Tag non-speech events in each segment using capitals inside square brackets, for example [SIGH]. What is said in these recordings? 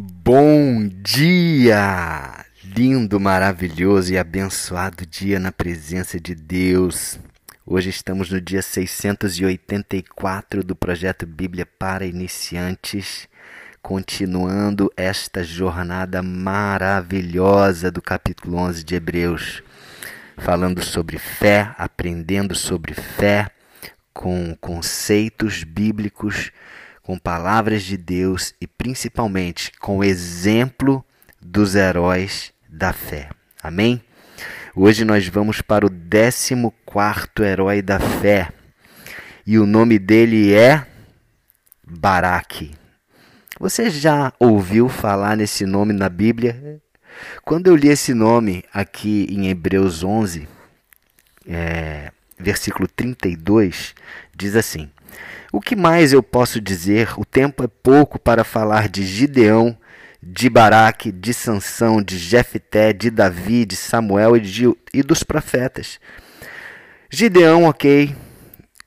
Bom dia! Lindo, maravilhoso e abençoado dia na presença de Deus. Hoje estamos no dia 684 do projeto Bíblia para Iniciantes, continuando esta jornada maravilhosa do capítulo 11 de Hebreus, falando sobre fé, aprendendo sobre fé, com conceitos bíblicos com palavras de Deus e principalmente com o exemplo dos heróis da fé. Amém? Hoje nós vamos para o 14 herói da fé. E o nome dele é Baraque. Você já ouviu falar nesse nome na Bíblia? Quando eu li esse nome aqui em Hebreus 11, é, versículo 32, diz assim: o que mais eu posso dizer? O tempo é pouco para falar de Gideão, de Baraque, de Sansão, de Jefté, de Davi, de Samuel e, de, e dos profetas. Gideão, ok,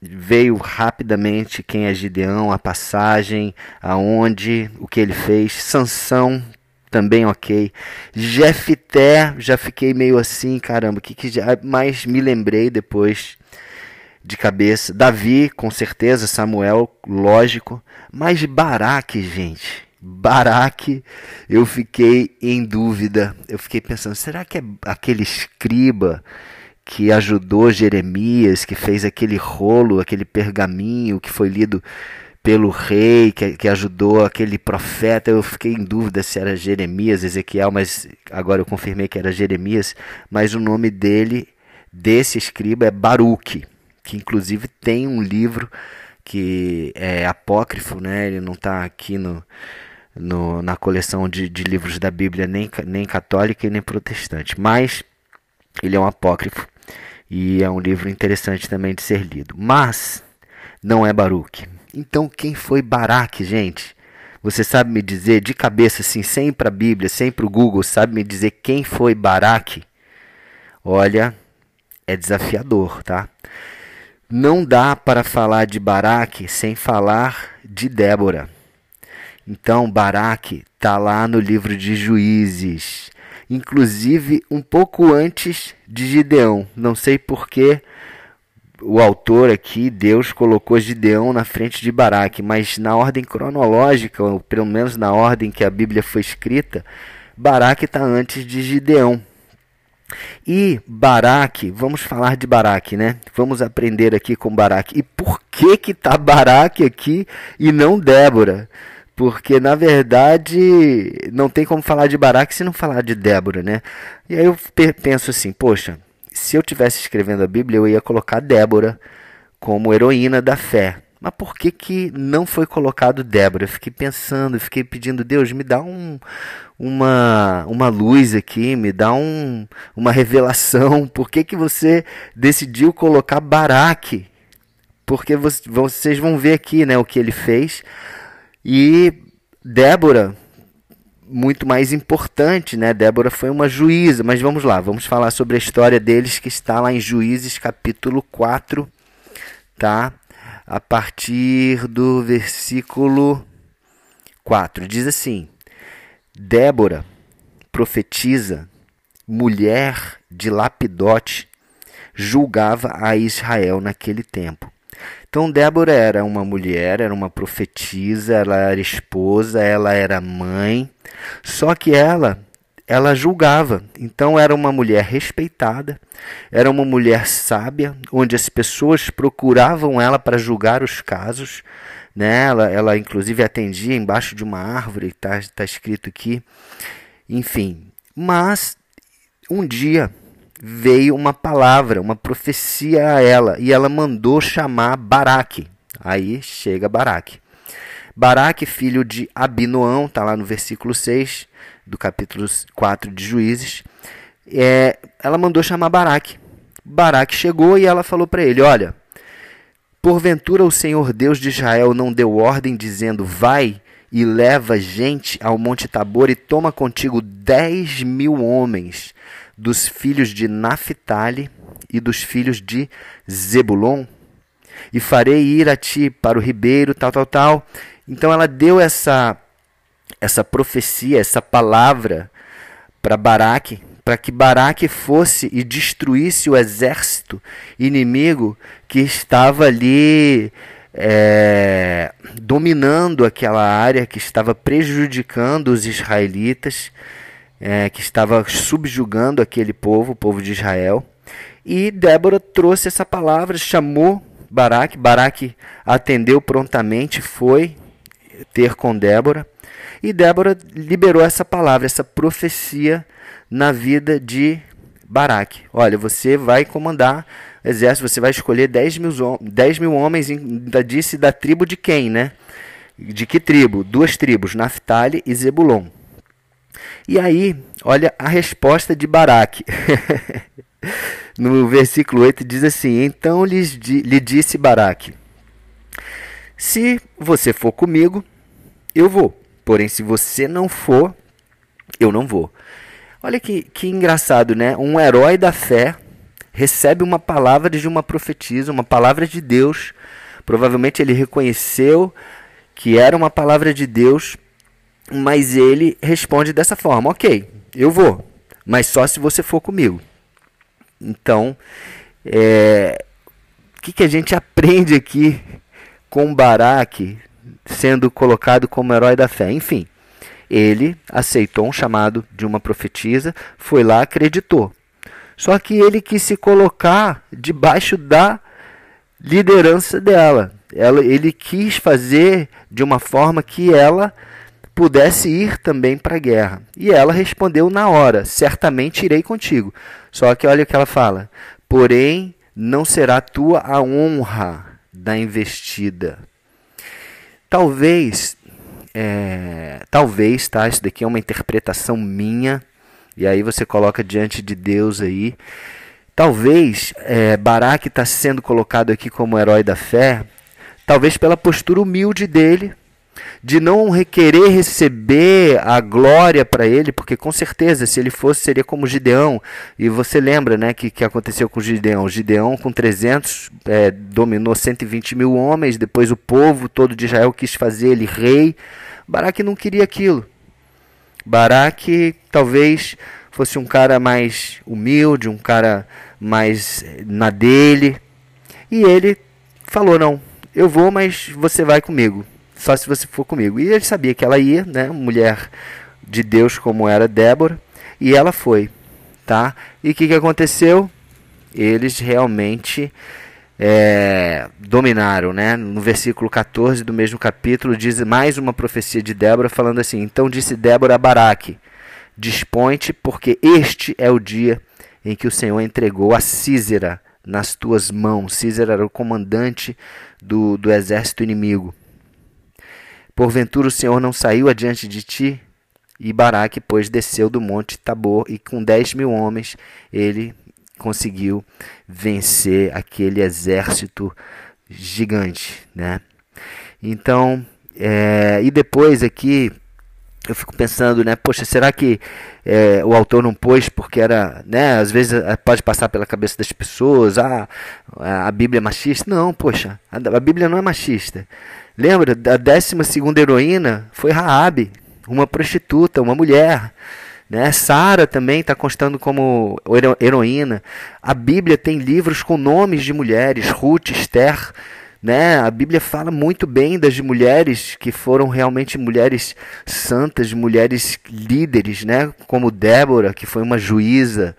veio rapidamente quem é Gideão, a passagem, aonde, o que ele fez. Sansão, também ok. Jefté, já fiquei meio assim, caramba, que que já, mas me lembrei depois de cabeça. Davi, com certeza. Samuel, lógico. Mas Baraque, gente. Baraque, eu fiquei em dúvida. Eu fiquei pensando, será que é aquele escriba que ajudou Jeremias, que fez aquele rolo, aquele pergaminho que foi lido pelo rei, que, que ajudou aquele profeta? Eu fiquei em dúvida se era Jeremias, Ezequiel, mas agora eu confirmei que era Jeremias. Mas o nome dele, desse escriba, é Baruque que inclusive tem um livro que é apócrifo, né? Ele não está aqui no, no, na coleção de, de livros da Bíblia, nem, nem católica e nem protestante, mas ele é um apócrifo e é um livro interessante também de ser lido. Mas não é Baruch. Então quem foi Baraque, gente? Você sabe me dizer de cabeça, assim, sem para a Bíblia, sem para o Google, sabe me dizer quem foi Baraque? Olha, é desafiador, tá? Não dá para falar de Baraque sem falar de Débora. Então, Baraque está lá no livro de Juízes, inclusive um pouco antes de Gideão. Não sei porque o autor aqui, Deus, colocou Gideão na frente de Baraque, mas na ordem cronológica, ou pelo menos na ordem que a Bíblia foi escrita, Baraque está antes de Gideão. E Baraque, vamos falar de Baraque, né? Vamos aprender aqui com Baraque. E por que que tá Baraque aqui e não Débora? Porque na verdade não tem como falar de Baraque se não falar de Débora, né? E aí eu penso assim, poxa, se eu tivesse escrevendo a Bíblia, eu ia colocar Débora como heroína da fé. Mas por que, que não foi colocado Débora? Eu fiquei pensando, fiquei pedindo, Deus, me dá um, uma, uma luz aqui, me dá um, uma revelação. [LAUGHS] Por que, que você decidiu colocar Baraque? Porque vocês vão ver aqui né, o que ele fez. E Débora, muito mais importante, né? Débora foi uma juíza, mas vamos lá, vamos falar sobre a história deles que está lá em Juízes capítulo 4, tá? A partir do versículo 4. Diz assim: Débora, profetisa, mulher de Lapidote, julgava a Israel naquele tempo. Então Débora era uma mulher, era uma profetisa, ela era esposa, ela era mãe, só que ela ela julgava. Então era uma mulher respeitada, era uma mulher sábia, onde as pessoas procuravam ela para julgar os casos. Né? Ela, ela inclusive atendia embaixo de uma árvore, está tá escrito aqui. Enfim, mas um dia veio uma palavra, uma profecia a ela, e ela mandou chamar Baraque. Aí chega Baraque. Baraque, filho de Abinoão, está lá no versículo 6 do capítulo 4 de Juízes. É, ela mandou chamar Baraque. Baraque chegou e ela falou para ele: Olha, Porventura o Senhor Deus de Israel não deu ordem, dizendo: Vai e leva gente ao Monte Tabor e toma contigo dez mil homens dos filhos de Naphtali e dos filhos de Zebulon, e farei ir a ti para o ribeiro, tal, tal, tal. Então ela deu essa essa profecia, essa palavra para Baraque, para que Baraque fosse e destruísse o exército inimigo que estava ali é, dominando aquela área, que estava prejudicando os israelitas, é, que estava subjugando aquele povo, o povo de Israel. E Débora trouxe essa palavra, chamou Baraque. Baraque atendeu prontamente, foi ter com Débora. E Débora liberou essa palavra, essa profecia na vida de Baraque. Olha, você vai comandar exército, você vai escolher 10 mil, 10 mil homens, ainda disse da tribo de quem, né? De que tribo? Duas tribos, Naphtali e Zebulon. E aí, olha a resposta de Baraque. [LAUGHS] no versículo 8 diz assim: Então lhe disse Baraque: Se você for comigo, eu vou. Porém, se você não for, eu não vou. Olha que, que engraçado, né? Um herói da fé recebe uma palavra de uma profetisa, uma palavra de Deus. Provavelmente ele reconheceu que era uma palavra de Deus, mas ele responde dessa forma: Ok, eu vou, mas só se você for comigo. Então, é, o que, que a gente [LAUGHS] aprende aqui com Baraque sendo colocado como herói da fé? Enfim, ele aceitou um chamado de uma profetisa, foi lá, acreditou. Só que ele quis se colocar debaixo da liderança dela. Ela, ele quis fazer de uma forma que ela pudesse ir também para a guerra. E ela respondeu na hora: Certamente irei contigo. Só que olha o que ela fala: Porém, não será tua a honra da investida. Talvez, é, talvez, tá? Isso daqui é uma interpretação minha. E aí você coloca diante de Deus aí. Talvez é, Baraque está sendo colocado aqui como herói da fé, talvez pela postura humilde dele, de não requerer receber a glória para ele, porque com certeza se ele fosse seria como Gideão. E você lembra, né, que que aconteceu com Gideão? Gideão com 300 é, dominou 120 mil homens. Depois o povo todo de Israel quis fazer ele rei. Baraque não queria aquilo. Baraque talvez fosse um cara mais humilde, um cara mais na dele. E ele falou: Não, eu vou, mas você vai comigo só se você for comigo. E ele sabia que ela ia, né? Mulher de Deus como era Débora, e ela foi, tá? E o que, que aconteceu? Eles realmente é, dominaram, né? No versículo 14 do mesmo capítulo diz mais uma profecia de Débora falando assim: Então disse Débora a Baraque: Dispõe-te, porque este é o dia em que o Senhor entregou a Císera nas tuas mãos. Císera era o comandante do, do exército inimigo. Porventura o Senhor não saiu adiante de ti? E Baraque, pois, desceu do monte Tabor e com dez mil homens ele conseguiu vencer aquele exército gigante, né? Então, é, e depois aqui eu fico pensando, né? Poxa, será que é, o autor não pôs porque era, né? Às vezes é, pode passar pela cabeça das pessoas, ah, a Bíblia é machista. Não, poxa, a, a Bíblia não é machista. Lembra, a décima segunda heroína foi Raabe, uma prostituta, uma mulher. Né? Sara também está constando como heroína. A Bíblia tem livros com nomes de mulheres, Ruth, Esther. Né? A Bíblia fala muito bem das mulheres que foram realmente mulheres santas, mulheres líderes, né? como Débora, que foi uma juíza,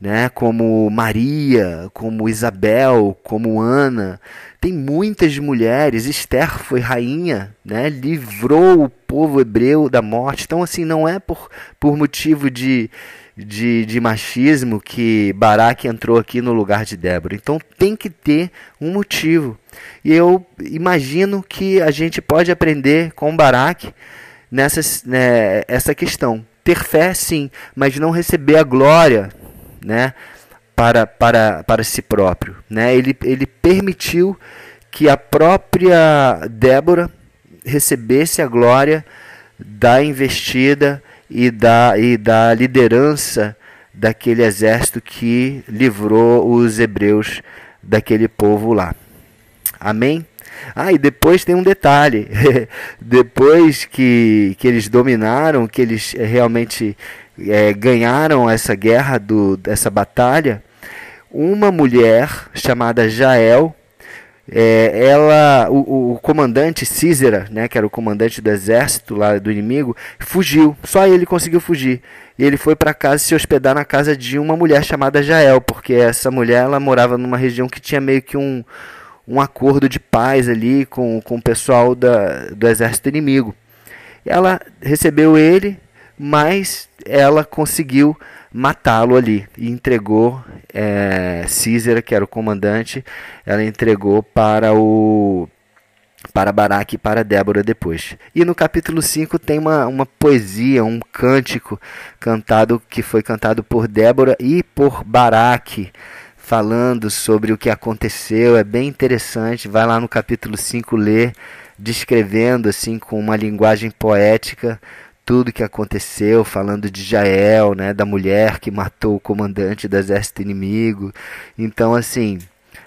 né? como Maria, como Isabel, como Ana. Tem muitas mulheres, Esther foi rainha, né? livrou o povo hebreu da morte. Então, assim, não é por, por motivo de, de, de machismo que Baraque entrou aqui no lugar de Débora. Então, tem que ter um motivo. E eu imagino que a gente pode aprender com Baraque nessa né, essa questão. Ter fé, sim, mas não receber a glória, né? para, para, para si próprio. Né? Ele, ele permitiu que a própria Débora recebesse a glória da investida e da, e da liderança daquele exército que livrou os hebreus daquele povo lá. Amém? Ah, e depois tem um detalhe. [LAUGHS] depois que, que eles dominaram, que eles realmente é, ganharam essa guerra, do, essa batalha, uma mulher chamada Jael, é, ela, o, o, comandante Císera, né, que era o comandante do exército lá do inimigo, fugiu. Só ele conseguiu fugir. E ele foi para casa se hospedar na casa de uma mulher chamada Jael, porque essa mulher ela morava numa região que tinha meio que um, um acordo de paz ali com, com o pessoal da, do exército inimigo. Ela recebeu ele, mas ela conseguiu matá-lo ali e entregou é, Císera, que era o comandante, ela entregou para o para Baraque e para Débora depois. E no capítulo 5 tem uma, uma poesia, um cântico cantado que foi cantado por Débora e por Baraque, falando sobre o que aconteceu. É bem interessante. Vai lá no capítulo 5 ler, descrevendo assim com uma linguagem poética tudo que aconteceu, falando de Jael, né, da mulher que matou o comandante do exército inimigo. Então, assim,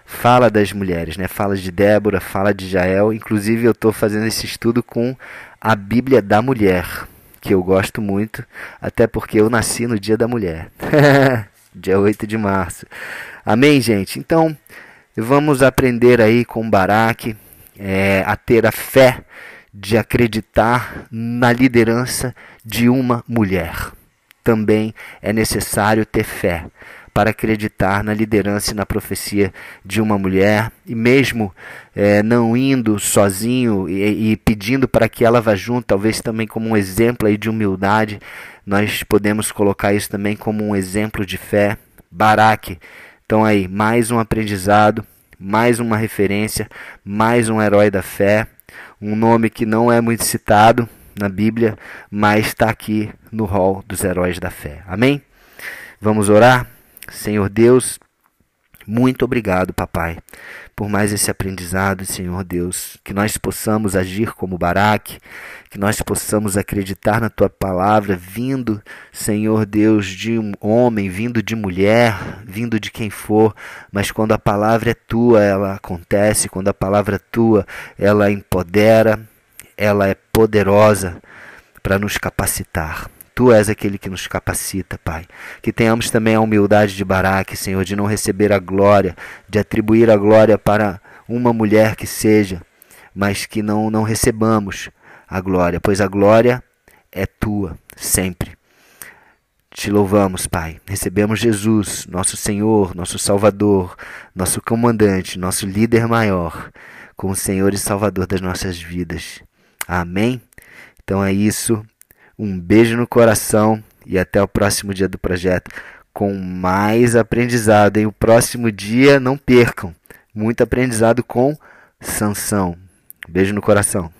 fala das mulheres, né? Fala de Débora, fala de Jael. Inclusive, eu estou fazendo esse estudo com a Bíblia da Mulher, que eu gosto muito, até porque eu nasci no Dia da Mulher, [LAUGHS] dia 8 de março. Amém, gente? Então, vamos aprender aí com Baraque é, a ter a fé de acreditar na liderança de uma mulher. Também é necessário ter fé para acreditar na liderança e na profecia de uma mulher, e mesmo é, não indo sozinho e, e, pedindo para que ela vá junto, talvez também como um exemplo aí de humildade, nós podemos colocar isso também como um exemplo de fé. Baraque, então aí, mais um aprendizado, mais uma referência, mais um herói da fé, um nome que não é muito citado na Bíblia, mas está aqui no rol dos heróis da fé. Amém? Vamos orar? Senhor Deus, muito obrigado, papai, por mais esse aprendizado, Senhor Deus, que nós possamos agir como Baraque, que nós possamos acreditar na tua palavra, vindo, Senhor Deus, de um homem, vindo de mulher, vindo de quem for, mas quando a palavra é tua, ela acontece, quando a palavra é tua, ela empodera, ela é poderosa para nos capacitar. Tu és aquele que nos capacita, Pai. Que tenhamos também a humildade de Baraque, Senhor, de não receber a glória, de atribuir a glória para uma mulher que seja, mas que não, não recebamos a glória, pois a glória é tua sempre. Te louvamos, Pai. Recebemos Jesus, nosso Senhor, nosso Salvador, nosso comandante, nosso líder maior, como Senhor e Salvador das nossas vidas. Amém? Então é isso. Um beijo no coração e até o próximo dia do projeto com mais aprendizado. Em o próximo dia, não percam, muito aprendizado com Sansão. Beijo no coração.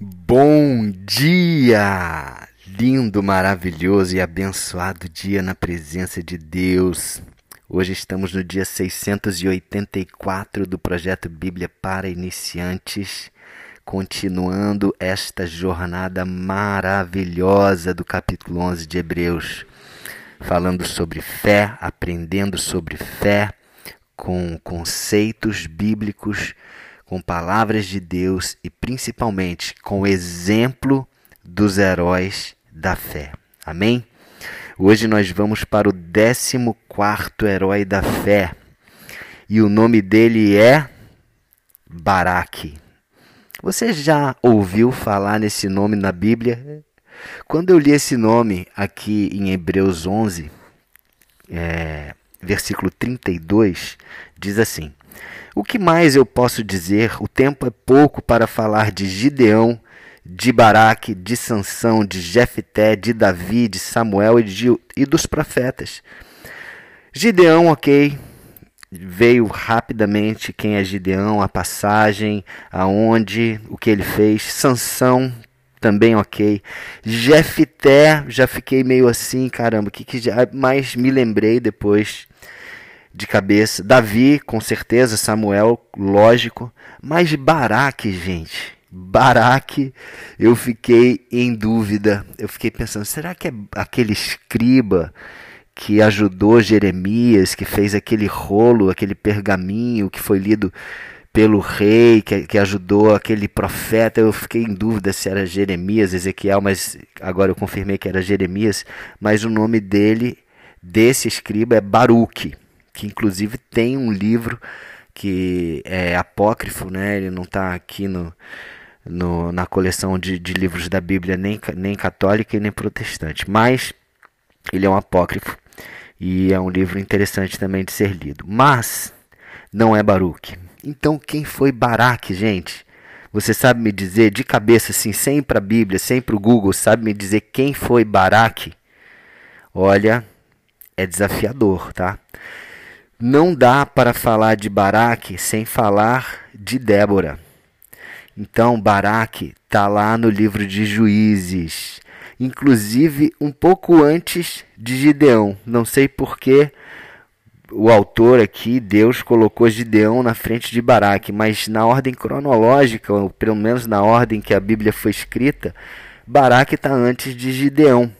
Bom dia! Lindo, maravilhoso e abençoado dia na presença de Deus. Hoje estamos no dia 684 do projeto Bíblia para Iniciantes continuando esta jornada maravilhosa do capítulo 11 de Hebreus, falando sobre fé, aprendendo sobre fé, com conceitos bíblicos, com palavras de Deus e principalmente com o exemplo dos heróis da fé. Amém? Hoje nós vamos para o 14 herói da fé e o nome dele é Baraque. Você já ouviu falar nesse nome na Bíblia? Quando eu li esse nome aqui em Hebreus 11, é, versículo 32, diz assim: O que mais eu posso dizer? O tempo é pouco para falar de Gideão, de Baraque, de Sansão, de Jefté, de Davi, de Samuel e, de, e dos profetas. Gideão, ok, veio rapidamente quem é Gideão, a passagem, aonde, o que ele fez. Sansão também ok. Jefté, já fiquei meio assim, caramba, que que mas me lembrei depois de cabeça. Davi, com certeza, Samuel, lógico, mas Baraque, gente. Baraque, eu fiquei em dúvida. Eu fiquei pensando, será que é aquele escriba que ajudou Jeremias, que fez aquele rolo, aquele pergaminho que foi lido pelo rei que, que ajudou aquele profeta. Eu fiquei em dúvida se era Jeremias, Ezequiel, mas agora eu confirmei que era Jeremias. Mas o nome dele, desse escriba, é Baruque, que inclusive tem um livro que é apócrifo, né? Ele não está aqui no, no, na coleção de, de livros da Bíblia, nem, nem católica e nem protestante. Mas ele é um apócrifo e é um livro interessante também de ser lido. Mas não é Baruque. Então quem foi Baraque, gente? Você sabe me dizer de cabeça assim, sem para a Bíblia, sem para o Google, sabe me dizer quem foi Baraque? Olha, é desafiador, tá? Não dá para falar de Baraque sem falar de Débora. Então, Baraque está lá no livro de Juízes, inclusive um pouco antes de Gideão. Não sei porquê o autor aqui, Deus colocou Gideão na frente de Baraque, mas na ordem cronológica, ou pelo menos na ordem que a Bíblia foi escrita, Baraque está antes de Gideão.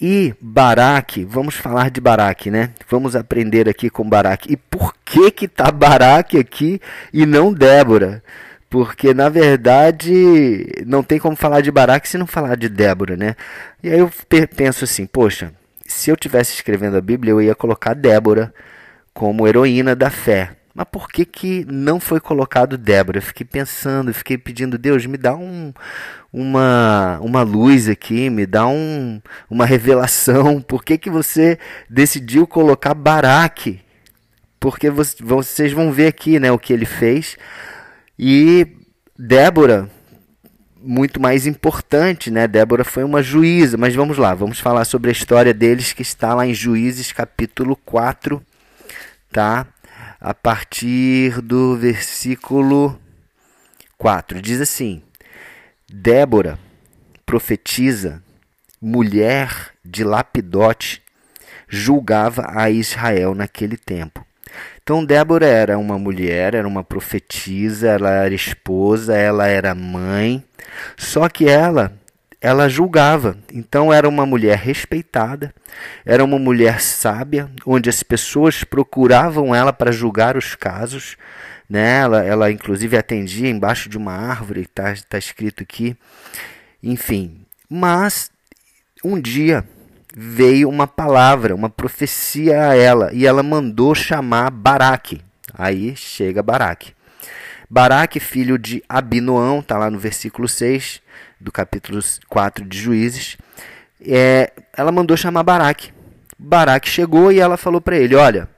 E Baraque, vamos falar de Baraque, né? Vamos aprender aqui com Baraque. E por que que tá Baraque aqui e não Débora? Porque na verdade não tem como falar de Baraque se não falar de Débora, né? E aí eu penso assim, poxa, se eu tivesse escrevendo a Bíblia, eu ia colocar Débora como heroína da fé. Mas por que, que não foi colocado Débora? Eu fiquei pensando, fiquei pedindo, Deus, me dá um, uma, uma luz aqui, me dá um, uma revelação. Por que, que você decidiu colocar Baraque? Porque vocês vão ver aqui né, o que ele fez. E Débora, muito mais importante, né? Débora foi uma juíza, mas vamos lá, vamos falar sobre a história deles que está lá em Juízes capítulo 4, tá? A partir do versículo 4. Diz assim: Débora, profetiza, mulher de Lapidote, julgava a Israel naquele tempo. Então Débora era uma mulher, era uma profetisa, ela era esposa, ela era mãe, só que ela ela julgava. Então era uma mulher respeitada, era uma mulher sábia, onde as pessoas procuravam ela para julgar os casos. Né? Ela, ela inclusive atendia embaixo de uma árvore, está tá escrito aqui. Enfim, mas um dia veio uma palavra, uma profecia a ela, e ela mandou chamar Baraque. Aí chega Baraque. Baraque, filho de Abinoão, está lá no versículo 6 do capítulo 4 de Juízes. É, ela mandou chamar Baraque. Baraque chegou e ela falou para ele: Olha,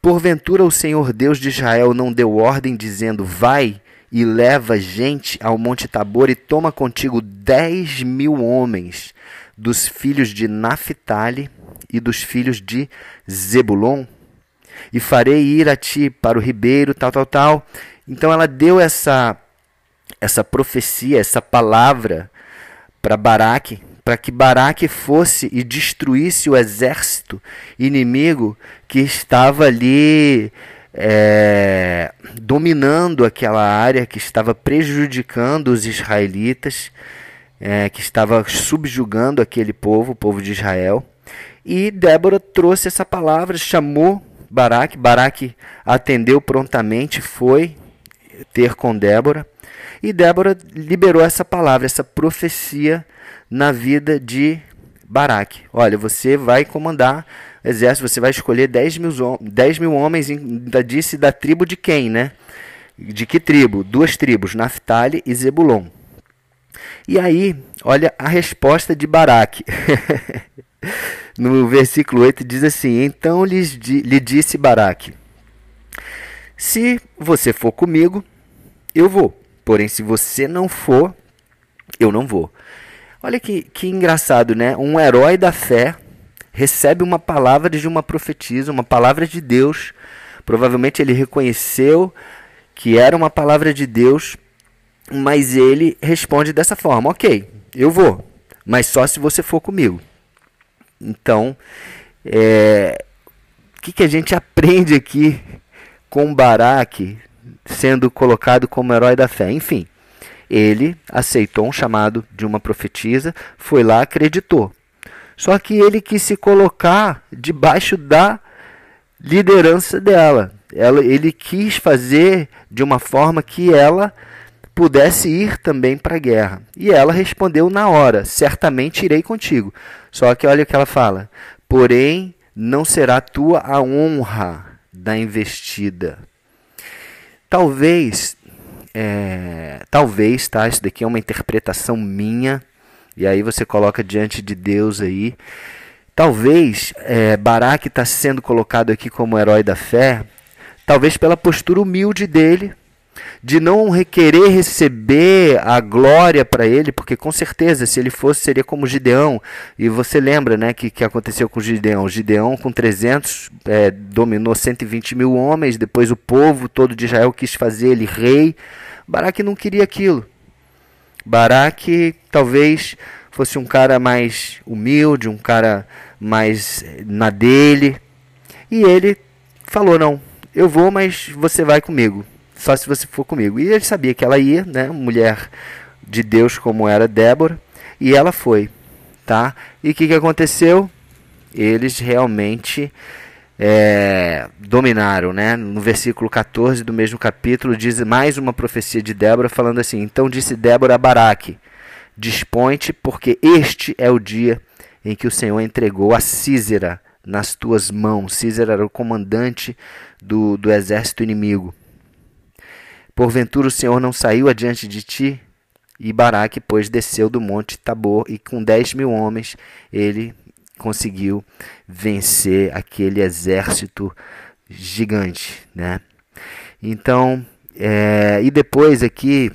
porventura o Senhor Deus de Israel não deu ordem dizendo: Vai e leva gente ao Monte Tabor e toma contigo dez mil homens dos filhos de Naphtali e dos filhos de Zebulon, e farei ir a ti para o ribeiro, tal, tal, tal. Então ela deu essa essa profecia, essa palavra para Baraque, para que Baraque fosse e destruísse o exército inimigo que estava ali é, dominando aquela área, que estava prejudicando os israelitas é, que estava subjugando aquele povo, o povo de Israel. E Débora trouxe essa palavra, chamou Baraque. Baraque atendeu prontamente, foi ter com Débora. E Débora liberou essa palavra, essa profecia na vida de Baraque. Olha, você vai comandar exército, você vai escolher 10 mil, 10 mil homens, ainda disse da tribo de quem, né? De que tribo? Duas tribos, Naphtali e Zebulon. E aí, olha a resposta de Baraque. [LAUGHS] no versículo 8 diz assim: Então lhes, lhe disse Baraque: Se você for comigo, eu vou. Porém, se você não for, eu não vou. Olha que, que engraçado, né? Um herói da fé recebe uma palavra de uma profetisa, uma palavra de Deus. Provavelmente ele reconheceu que era uma palavra de Deus mas ele responde dessa forma: Ok, eu vou, mas só se você for comigo. Então, é, o que, que a gente [LAUGHS] aprende aqui com Baraque sendo colocado como herói da fé? Enfim, ele aceitou um chamado de uma profetisa, foi lá, acreditou. Só que ele quis se colocar debaixo da liderança dela. ela, ele quis fazer de uma forma que ela pudesse ir também para a guerra. E ela respondeu na hora: Certamente irei contigo. Só que olha o que ela fala: Porém, não será tua a honra da investida. Talvez, é, talvez, tá? Isso daqui é uma interpretação minha. E aí você coloca diante de Deus aí. Talvez é, Baraque está sendo colocado aqui como herói da fé, talvez pela postura humilde dele, de não querer receber a glória para ele, porque com certeza se ele fosse seria como Gideão. E você lembra, né, que que aconteceu com Gideão? Gideão com 300 é, dominou 120 mil homens, depois o povo todo de Israel quis fazer ele rei. Baraque não queria aquilo. Baraque talvez fosse um cara mais humilde, um cara mais na dele. E ele falou: Não, eu vou, mas você vai comigo. Só se você for comigo. E ele sabia que ela ia, né? Mulher de Deus como era Débora. E ela foi, tá? E o que, que aconteceu? Eles realmente é, dominaram, né? No versículo 14 do mesmo capítulo diz mais uma profecia de Débora falando assim: Então disse Débora a Baraque: Dispõe-te, porque este é o dia em que o Senhor entregou a Císera nas tuas mãos. Císera era o comandante do, do exército inimigo. Porventura o Senhor não saiu adiante de ti? E Baraque, pois, desceu do monte Tabor e com dez mil homens ele conseguiu vencer aquele exército gigante, né? Então, é, e depois aqui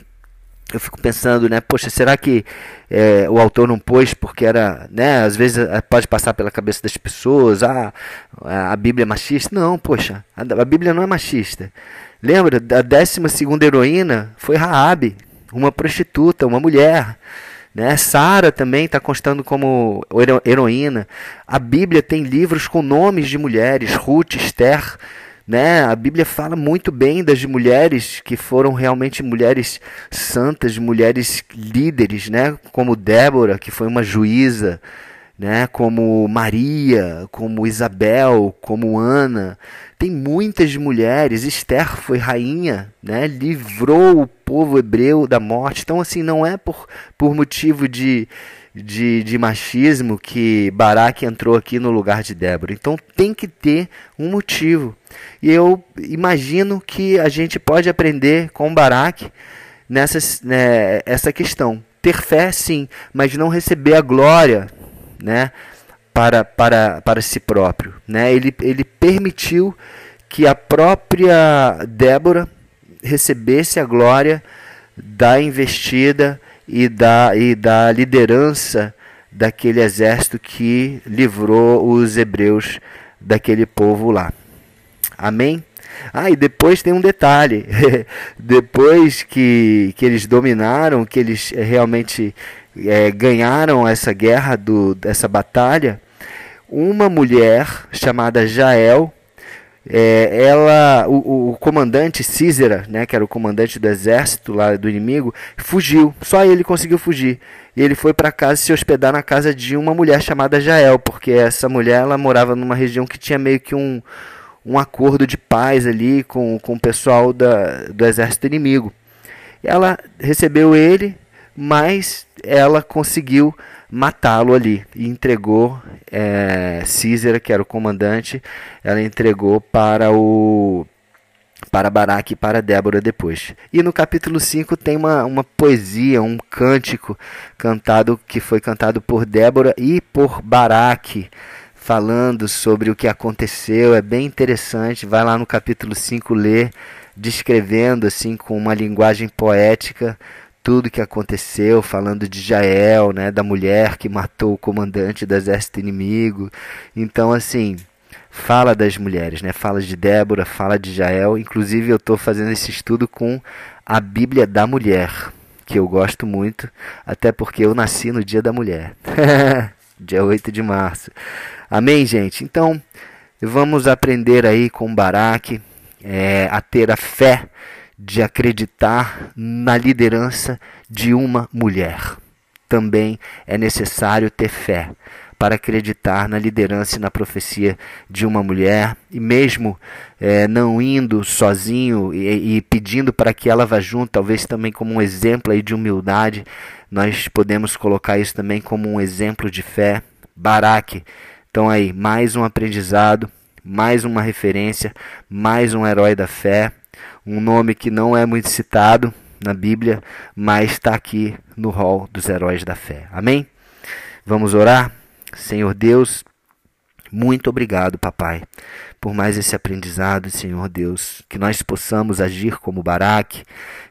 eu fico pensando, né? Poxa, será que é, o autor não pôs porque era, né? Às vezes é, pode passar pela cabeça das pessoas, ah, a Bíblia é machista. Não, poxa, a, a Bíblia não é machista. Lembra, a décima segunda heroína foi Raabe, uma prostituta, uma mulher. Né? Sara também está constando como heroína. A Bíblia tem livros com nomes de mulheres, Ruth, Esther, né? A Bíblia fala muito bem das mulheres que foram realmente mulheres santas, mulheres líderes, né? Como Débora, que foi uma juíza, né? Como Maria, como Isabel, como Ana. Tem muitas mulheres. Esther foi rainha, né? Livrou o povo hebreu da morte. Então assim, não é por, por motivo de de, de machismo que Baraque entrou aqui no lugar de Débora. Então tem que ter um motivo. E eu imagino que a gente pode aprender com Baraque nessa né, essa questão. Ter fé, sim, mas não receber a glória né, para, para, para si próprio. Né? Ele, ele permitiu que a própria Débora recebesse a glória da investida e da, e da liderança daquele exército que livrou os hebreus daquele povo lá. Amém? Ah, e depois tem um detalhe. [LAUGHS] depois que, que eles dominaram, que eles realmente é, ganharam essa guerra, do, essa batalha, uma mulher chamada Jael é, ela, o, o, comandante Císera, né, que era o comandante do exército lá do inimigo, fugiu. Só ele conseguiu fugir. E ele foi para casa se hospedar na casa de uma mulher chamada Jael, porque essa mulher ela morava numa região que tinha meio que um, um acordo de paz ali com, com o pessoal da, do exército inimigo. Ela recebeu ele, mas ela conseguiu matá-lo ali e entregou é, que era o comandante, ela entregou para o para Baraque e para Débora depois. E no capítulo 5 tem uma, uma poesia, um cântico cantado que foi cantado por Débora e por Baraque, falando sobre o que aconteceu. É bem interessante. Vai lá no capítulo 5 ler, descrevendo assim com uma linguagem poética tudo que aconteceu, falando de Jael, né, da mulher que matou o comandante do exército inimigo. Então, assim, fala das mulheres, né? Fala de Débora, fala de Jael. Inclusive, eu estou fazendo esse estudo com a Bíblia da Mulher, que eu gosto muito, até porque eu nasci no Dia da Mulher, [LAUGHS] dia 8 de março. Amém, gente? Então, vamos aprender aí com Baraque é, a ter a fé de acreditar na liderança de uma mulher. Também é necessário ter fé para acreditar na liderança e na profecia de uma mulher, e mesmo é, não indo sozinho e, e pedindo para que ela vá junto, talvez também como um exemplo aí de humildade, nós podemos colocar isso também como um exemplo de fé. Baraque, então aí, mais um aprendizado, mais uma referência, mais um herói da fé, um nome que não é muito citado na Bíblia, mas está aqui no rol dos heróis da fé. Amém? Vamos orar? Senhor Deus, muito obrigado, papai, por mais esse aprendizado, Senhor Deus, que nós possamos agir como Baraque,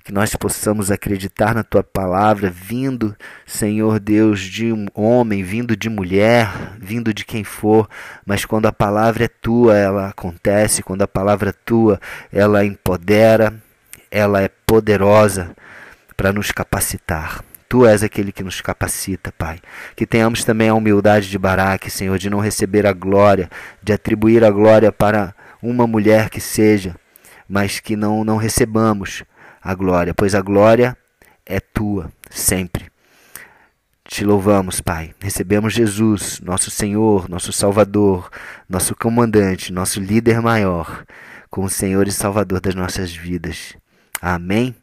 que nós possamos acreditar na tua palavra, vindo, Senhor Deus, de um homem, vindo de mulher, vindo de quem for, mas quando a palavra é tua, ela acontece, quando a palavra é tua, ela empodera, ela é poderosa para nos capacitar. Tu és aquele que nos capacita, Pai. Que tenhamos também a humildade de Baraque, Senhor, de não receber a glória, de atribuir a glória para uma mulher que seja, mas que não, não recebamos a glória, pois a glória é tua, sempre. Te louvamos, Pai. Recebemos Jesus, nosso Senhor, nosso Salvador, nosso comandante, nosso líder maior, como Senhor e Salvador das nossas vidas. Amém?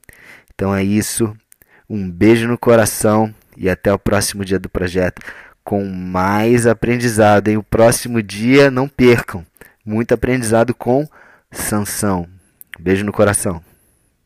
Então é isso. Um beijo no coração e até o próximo dia do projeto com mais aprendizado. Em o próximo dia, não percam. Muito aprendizado com Sansão. Beijo no coração.